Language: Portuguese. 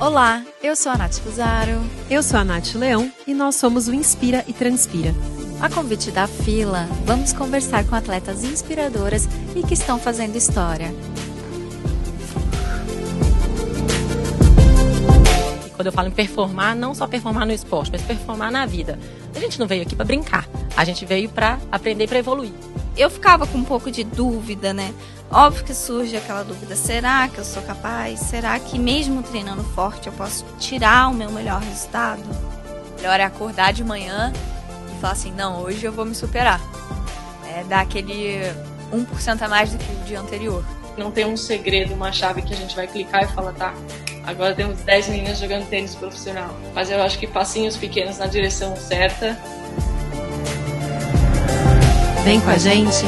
Olá, eu sou a Nath Fusaro. Eu sou a Nath Leão e nós somos o Inspira e Transpira. A convite da fila, vamos conversar com atletas inspiradoras e que estão fazendo história. Quando eu falo em performar, não só performar no esporte, mas performar na vida. A gente não veio aqui para brincar, a gente veio para aprender para evoluir. Eu ficava com um pouco de dúvida, né? Óbvio que surge aquela dúvida: será que eu sou capaz? Será que mesmo treinando forte eu posso tirar o meu melhor resultado? Melhor é acordar de manhã e falar assim: não, hoje eu vou me superar. É dar aquele 1% a mais do que o dia anterior. Não tem um segredo, uma chave que a gente vai clicar e falar, tá, agora temos 10 meninas jogando tênis profissional. Mas eu acho que passinhos pequenos na direção certa. Vem com a gente!